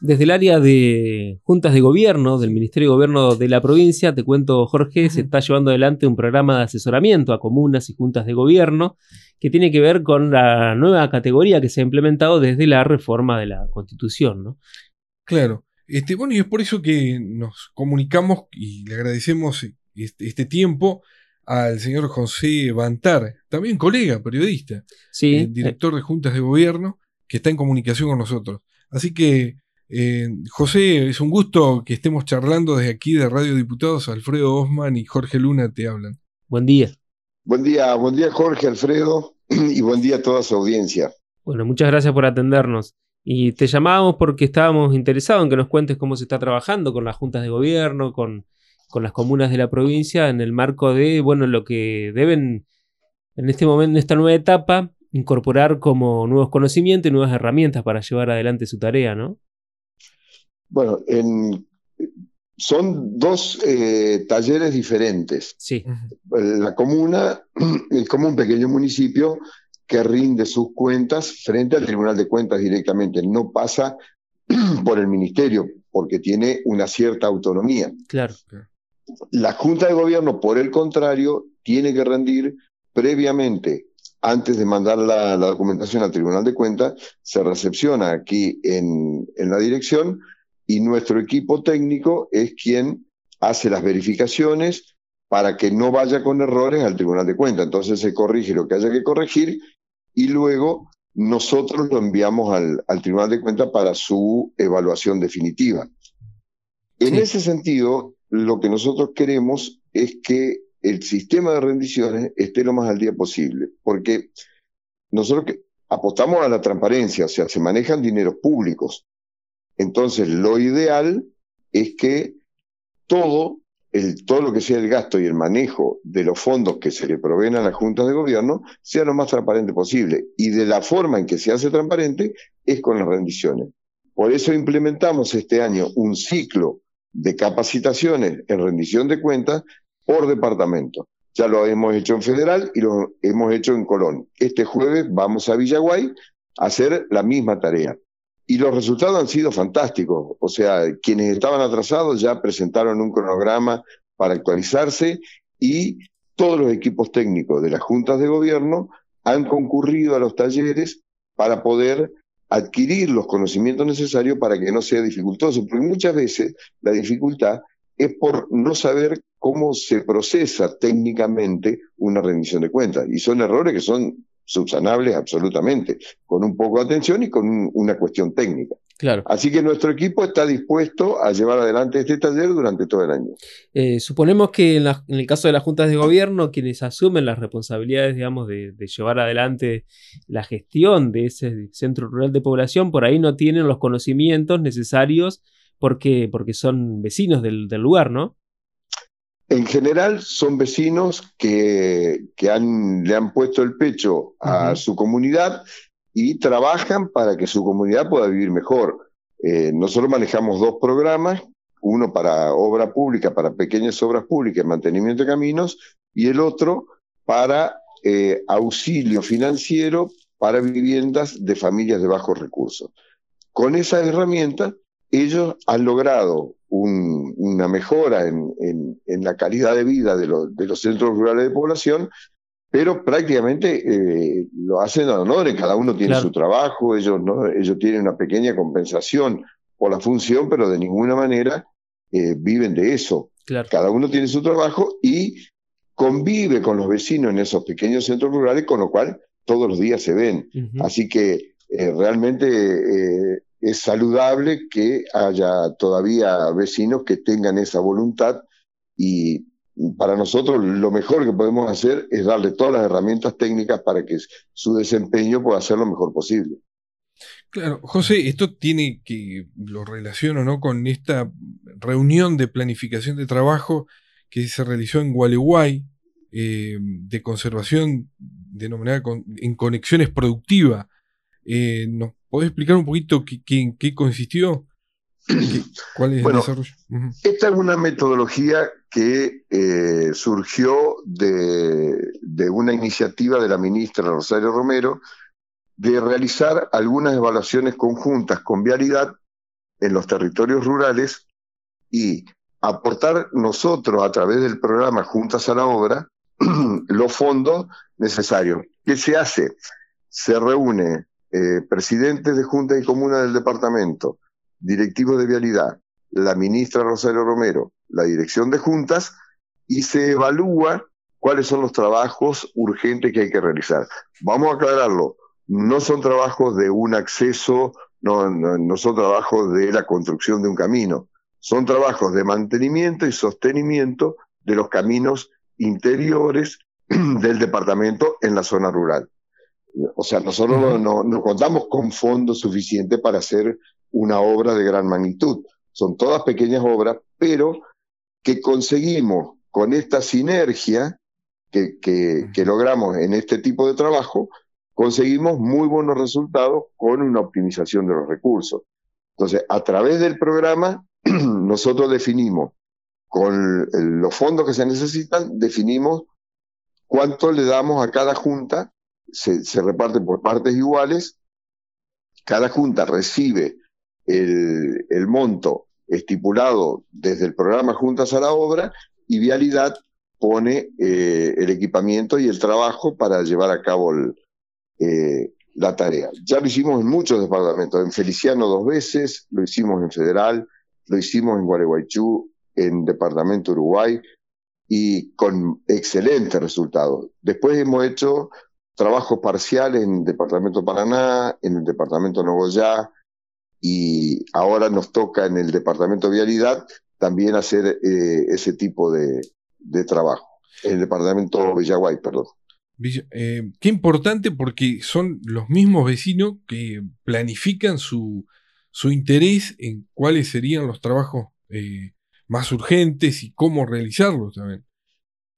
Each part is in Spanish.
desde el área de juntas de gobierno, del Ministerio de Gobierno de la provincia, te cuento, Jorge, se está llevando adelante un programa de asesoramiento a comunas y juntas de gobierno que tiene que ver con la nueva categoría que se ha implementado desde la reforma de la Constitución, ¿no? Claro. Este, bueno, y es por eso que nos comunicamos y le agradecemos este, este tiempo al señor José Bantar, también colega, periodista, sí, eh, director de juntas de gobierno, que está en comunicación con nosotros. Así que, eh, José, es un gusto que estemos charlando desde aquí de Radio Diputados. Alfredo Osman y Jorge Luna te hablan. Buen día. Buen día, buen día Jorge, Alfredo, y buen día a toda su audiencia. Bueno, muchas gracias por atendernos. Y te llamábamos porque estábamos interesados en que nos cuentes cómo se está trabajando con las juntas de gobierno, con, con las comunas de la provincia, en el marco de, bueno, lo que deben en este momento, en esta nueva etapa, incorporar como nuevos conocimientos y nuevas herramientas para llevar adelante su tarea, ¿no? Bueno, en, son dos eh, talleres diferentes. Sí. La comuna es como un pequeño municipio que rinde sus cuentas frente al Tribunal de Cuentas directamente, no pasa por el ministerio, porque tiene una cierta autonomía. Claro. La Junta de Gobierno, por el contrario, tiene que rendir previamente, antes de mandar la, documentación al Tribunal de Cuentas, se recepciona aquí en, en la dirección y nuestro equipo técnico es quien hace las verificaciones para que no vaya con errores al Tribunal de Cuentas. Entonces se corrige lo que haya que corregir y luego nosotros lo enviamos al, Tribunal de Cuentas para su evaluación definitiva. En ese sentido, lo que nosotros queremos es que el sistema de rendiciones esté lo más al día posible, porque nosotros apostamos a la transparencia, o sea, se manejan dineros públicos. Entonces, lo ideal es que todo todo lo que sea el gasto y el manejo de los fondos que se le proveen a las juntas de gobierno sea lo más transparente posible. Y de la forma en que se hace transparente es con las rendiciones. Por eso implementamos este año un ciclo de capacitaciones en rendición de cuentas por departamento. Ya lo hemos hecho en Federal y lo hemos hecho en Colón. Este jueves vamos a Villaguay a hacer la misma tarea. Y los resultados han sido fantásticos. O sea, quienes estaban atrasados ya presentaron un cronograma para actualizarse y todos los equipos técnicos de las juntas de gobierno han concurrido a los talleres para poder adquirir los conocimientos necesarios para que no sea dificultoso, porque muchas veces la dificultad es por no saber cómo se procesa técnicamente una rendición de cuentas. Y son errores que son subsanables absolutamente, con un poco de atención y con una cuestión técnica. Claro. Así que nuestro equipo está dispuesto a llevar adelante este taller durante todo el año. Eh, suponemos que en, el caso de las juntas de gobierno, quienes asumen las responsabilidades, digamos, de, llevar adelante la gestión de ese centro rural de población, por ahí no tienen los conocimientos necesarios porque, porque son vecinos del, del lugar, ¿no? En general son vecinos que, que han, le han puesto el pecho a su comunidad y trabajan para que su comunidad pueda vivir mejor. Eh, nosotros manejamos dos programas, uno para obra pública, para pequeñas obras públicas, mantenimiento de caminos, y el otro para eh, auxilio financiero para viviendas de familias de bajos recursos. Con esas herramientas, ellos han logrado una mejora en, la calidad de vida de, los centros rurales de población, pero prácticamente eh, lo hacen a honores, cada uno tiene su trabajo, ellos, ¿no? ellos tienen una pequeña compensación por la función, pero de ninguna manera eh, viven de eso. Cada uno tiene su trabajo y convive con los vecinos en esos pequeños centros rurales, con lo cual todos los días se ven. Así que eh, realmente es saludable que haya todavía vecinos que tengan esa voluntad y para nosotros lo mejor que podemos hacer es darle todas las herramientas técnicas para que su desempeño pueda ser lo mejor posible. Claro, José, esto tiene que, lo relaciono ¿no? con esta reunión de planificación de trabajo que se realizó en Gualeguay, eh, de conservación denominada en conexiones productivas. Eh, ¿Nos podés explicar un poquito en qué consistió? ¿Cuál es el desarrollo? Esta es una metodología que eh, surgió de, una iniciativa de la ministra Rosario Romero de realizar algunas evaluaciones conjuntas con Vialidad en los territorios rurales y aportar nosotros a través del programa Juntas a la Obra los fondos necesarios. ¿Qué se hace? Se reúne eh, presidentes de Junta y Comuna del departamento, directivos de vialidad, la ministra Rosario Romero, la dirección de juntas, y se evalúa cuáles son los trabajos urgentes que hay que realizar. Vamos a aclararlo, no son trabajos de un acceso, no, no son trabajos de la construcción de un camino, son trabajos de mantenimiento y sostenimiento de los caminos interiores del departamento en la zona rural. O sea, nosotros no, contamos con fondos suficientes para hacer una obra de gran magnitud. Son todas pequeñas obras, pero que conseguimos con esta sinergia que, que, logramos en este tipo de trabajo, conseguimos muy buenos resultados con una optimización de los recursos. Entonces, a través del programa, nosotros definimos con los fondos que se necesitan, definimos cuánto le damos a cada junta, se, se reparte por partes iguales, cada junta recibe el, el, monto estipulado desde el programa Juntas a la Obra y Vialidad pone eh, el equipamiento y el trabajo para llevar a cabo eh, la tarea. Ya lo hicimos en muchos departamentos, en Feliciano dos veces, lo hicimos en Federal, lo hicimos en Gualeguaychú, en Departamento Uruguay y con excelentes resultados. Después hemos hecho trabajos parciales en el Departamento Paraná, en el Departamento Nogoyá y ahora nos toca en el Departamento Vialidad también hacer eh, ese tipo de, trabajo. En el Departamento Villaguay, perdón. Eh, qué importante porque son los mismos vecinos que planifican su, su interés en cuáles serían los trabajos eh, más urgentes y cómo realizarlos también.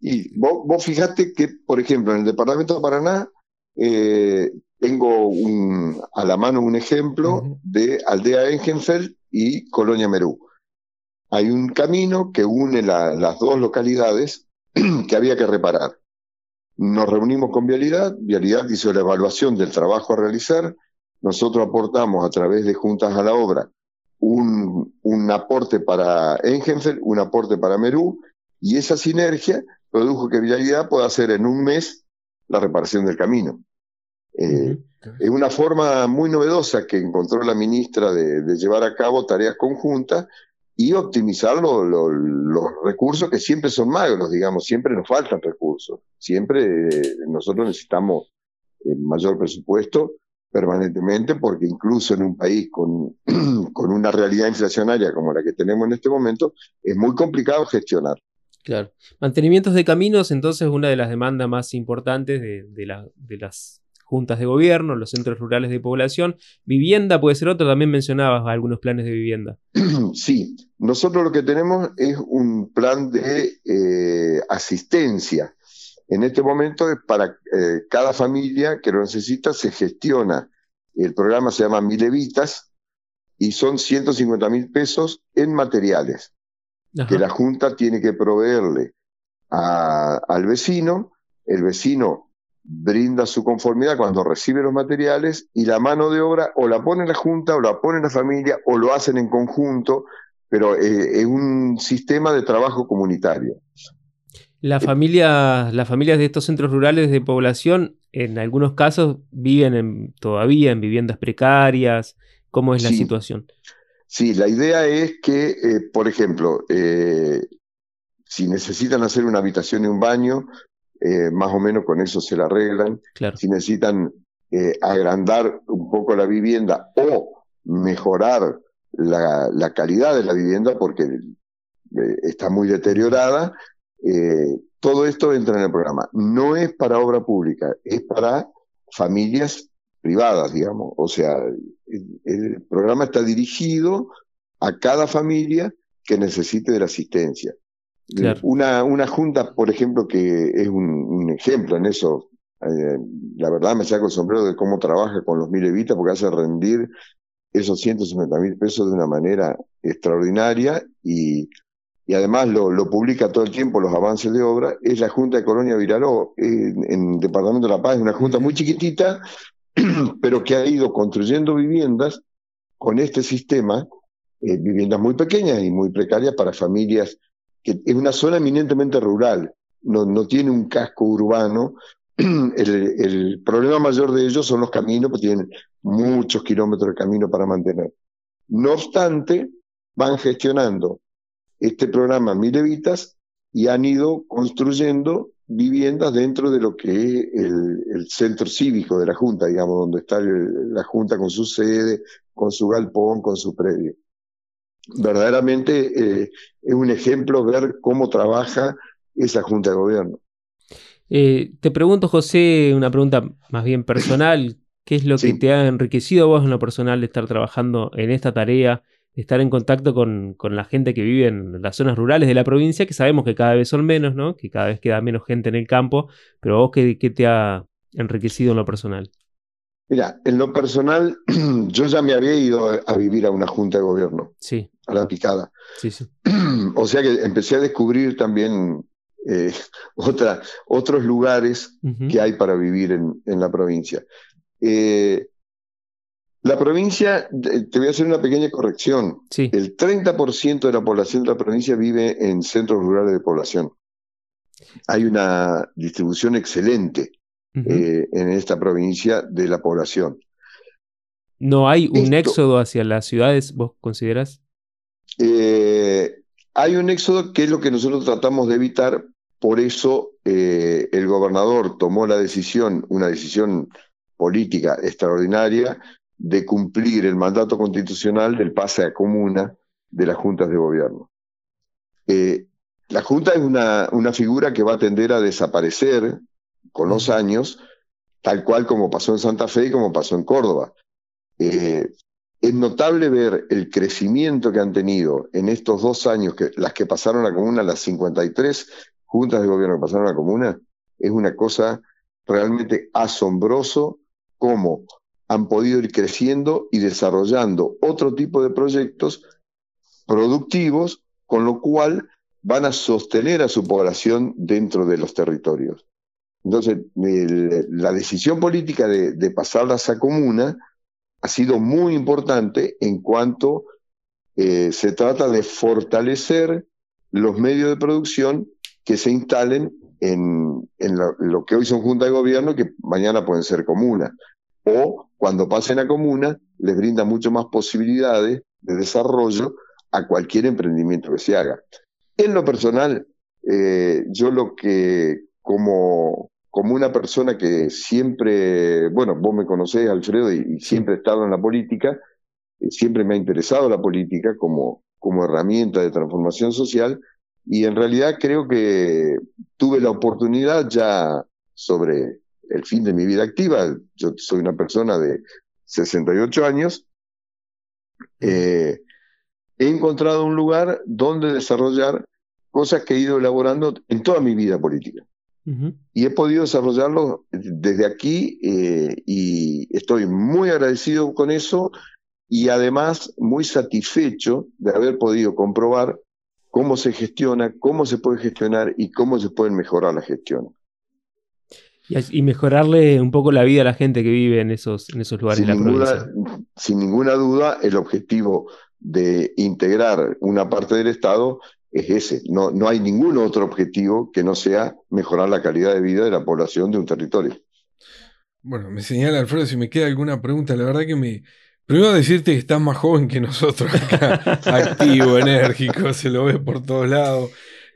Y vos, vos fijate que, por ejemplo, en el departamento de Paraná, eh, tengo un, a la mano un ejemplo de Aldea Engenfeld y Colonia Merú. Hay un camino que une las dos localidades que había que reparar. Nos reunimos con Vialidad, Vialidad hizo la evaluación del trabajo a realizar, nosotros aportamos a través de Juntas a la Obra un, un aporte para Engenfeld, un aporte para Merú, y esa sinergia produjo que Vialidad pueda hacer en un mes la reparación del camino. Eh, es una forma muy novedosa que encontró la ministra de, llevar a cabo tareas conjuntas y optimizar los recursos que siempre son magros, digamos, siempre nos faltan recursos, siempre eh, nosotros necesitamos el mayor presupuesto permanentemente porque incluso en un país con, con una realidad inflacionaria como la que tenemos en este momento, es muy complicado gestionar. Claro. Mantenimientos de caminos, entonces, una de las demandas más importantes de, las juntas de gobierno, los centros rurales de población. Vivienda puede ser otro, también mencionabas algunos planes de vivienda. Sí, nosotros lo que tenemos es un plan de eh, asistencia. En este momento es para eh, cada familia que lo necesita, se gestiona. El programa se llama Milevitas y son 150 mil pesos en materiales que la Junta tiene que proveerle al vecino, el vecino brinda su conformidad cuando recibe los materiales y la mano de obra o la pone la Junta o la pone la familia o lo hacen en conjunto, pero eh, es un sistema de trabajo comunitario. La familia, las familias de estos centros rurales de población, en algunos casos, viven todavía en viviendas precarias. ¿Cómo es la situación? Sí, la idea es que, eh, por ejemplo, eh, si necesitan hacer una habitación y un baño, eh, más o menos con eso se la arreglan. Si necesitan agrandar un poco la vivienda o mejorar la, calidad de la vivienda porque está muy deteriorada, todo esto entra en el programa. No es para obra pública, es para familias privadas, digamos. O sea, el, programa está dirigido a cada familia que necesite de la asistencia. Una, una junta, por ejemplo, que es un, ejemplo en eso, eh, la verdad me saco el sombrero de cómo trabaja con los Milevitas porque hace rendir esos 150 mil pesos de una manera extraordinaria y, y además lo, lo, publica todo el tiempo los avances de obra, es la Junta de Colonia Viraló, en, en Departamento de La Paz, es una junta muy chiquitita, pero que ha ido construyendo viviendas con este sistema eh, viviendas muy pequeñas y muy precarias para familias que es una zona eminentemente rural, no, tiene un casco urbano. El, problema mayor de ellos son los caminos, porque tienen muchos kilómetros de camino para mantener. No obstante, van gestionando este programa Milevitas y han ido construyendo viviendas dentro de lo que es el, el centro cívico de la Junta, digamos, donde está el, la Junta con su sede, con su galpón, con su predio verdaderamente eh, es un ejemplo ver cómo trabaja esa Junta de Gobierno. Eh, te pregunto, José, una pregunta más bien personal. ¿Qué es lo que te ha enriquecido vos en lo personal de estar trabajando en esta tarea, estar en contacto con, con, la gente que vive en las zonas rurales de la provincia, que sabemos que cada vez son menos, ¿no? Que cada vez queda menos gente en el campo, pero vos, ¿qué, qué te ha enriquecido en lo personal? Mira, en lo personal, yo ya me había ido a vivir a una junta de gobierno. Sí. A la picada. Sí, sí. O sea que empecé a descubrir también eh, otra, otros lugares uh -huh. que hay para vivir en, en la provincia. Eh, la provincia, te voy a hacer una pequeña corrección. Sí. El 30% de la población de la provincia vive en centros rurales de población. Hay una distribución excelente. Uh -huh. eh, en esta provincia de la población. ¿No hay un Esto, éxodo hacia las ciudades, vos consideras? Eh, hay un éxodo que es lo que nosotros tratamos de evitar, por eso eh, el gobernador tomó la decisión, una decisión política extraordinaria, de cumplir el mandato constitucional del pase a comuna de las juntas de gobierno. Eh, la junta es una, una figura que va a tender a desaparecer con los años, tal cual como pasó en Santa Fe y como pasó en Córdoba. Eh, es notable ver el crecimiento que han tenido en estos dos años, que las que pasaron a comuna, las 53 juntas de gobierno que pasaron a comuna, es una cosa realmente asombroso cómo han podido ir creciendo y desarrollando otro tipo de proyectos productivos, con lo cual van a sostener a su población dentro de los territorios. Entonces, la decisión política de, de, pasarlas a comuna ha sido muy importante en cuanto eh, se trata de fortalecer los medios de producción que se instalen en, lo, que hoy son junta de gobierno, que mañana pueden ser comuna. O cuando pasen a comuna, les brinda mucho más posibilidades de desarrollo a cualquier emprendimiento que se haga. En lo personal, eh, yo lo que como, como una persona que siempre, bueno, vos me conocés, Alfredo, y, y siempre he estado en la política, eh, siempre me ha interesado la política como, como herramienta de transformación social, y en realidad creo que tuve la oportunidad ya sobre el fin de mi vida activa, yo soy una persona de 68 años, eh, he encontrado un lugar donde desarrollar cosas que he ido elaborando en toda mi vida política. Uh -huh. Y he podido desarrollarlo desde aquí eh, y estoy muy agradecido con eso y además muy satisfecho de haber podido comprobar cómo se gestiona, cómo se puede gestionar y cómo se pueden mejorar las gestiones. Y, mejorarle un poco la vida a la gente que vive en esos, en esos lugares sin de la ninguna, provincia. Sin ninguna duda, el objetivo de integrar una parte del Estado es ese. No, no hay ningún otro objetivo que no sea mejorar la calidad de vida de la población de un territorio. Bueno, me señala Alfredo si me queda alguna pregunta. La verdad que me. Primero decirte que estás más joven que nosotros acá, activo, enérgico, se lo ve por todos lados,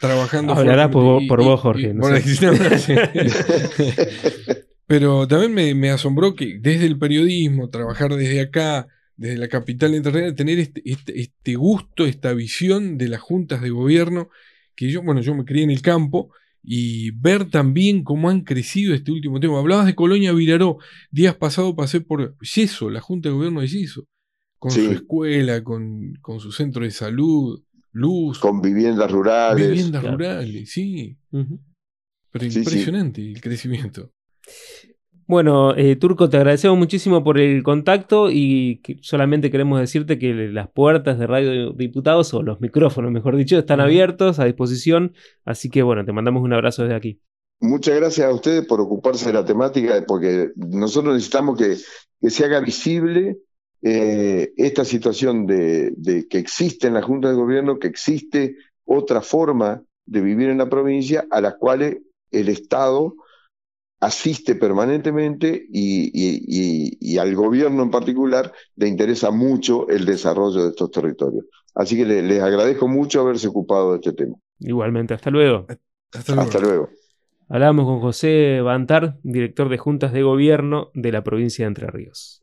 trabajando. Hablará por, y, por, vos, Jorge. Y, no por. Pero también me, me, asombró que desde el periodismo, trabajar desde acá, desde la capital internacional, tener este, este, este, gusto, esta visión de las juntas de gobierno, que yo, bueno, yo me crié en el campo, y ver también cómo han crecido este último tiempo. Hablabas de Colonia Viraró, días pasados pasé por Yeso, la Junta de Gobierno de Yeso, con sí. su escuela, con, con, su centro de salud, luz. Con viviendas rurales. Viviendas claro. rurales, sí. Uh -huh. Pero sí, impresionante sí. el crecimiento. Bueno, eh, Turco, te agradecemos muchísimo por el contacto y que solamente queremos decirte que las puertas de Radio Diputados, o los micrófonos, mejor dicho, están abiertos a disposición. Así que bueno, te mandamos un abrazo desde aquí. Muchas gracias a ustedes por ocuparse de la temática, porque nosotros necesitamos que, que se haga visible eh, esta situación de, que existe en la Junta de Gobierno, que existe otra forma de vivir en la provincia a las cuales el Estado asiste permanentemente y, al gobierno en particular le interesa mucho el desarrollo de estos territorios. Así que les agradezco mucho haberse ocupado de este tema. Igualmente, hasta luego. Hasta luego. Hasta luego. Hablamos con José Bantar, director de Juntas de Gobierno de la provincia de Entre Ríos.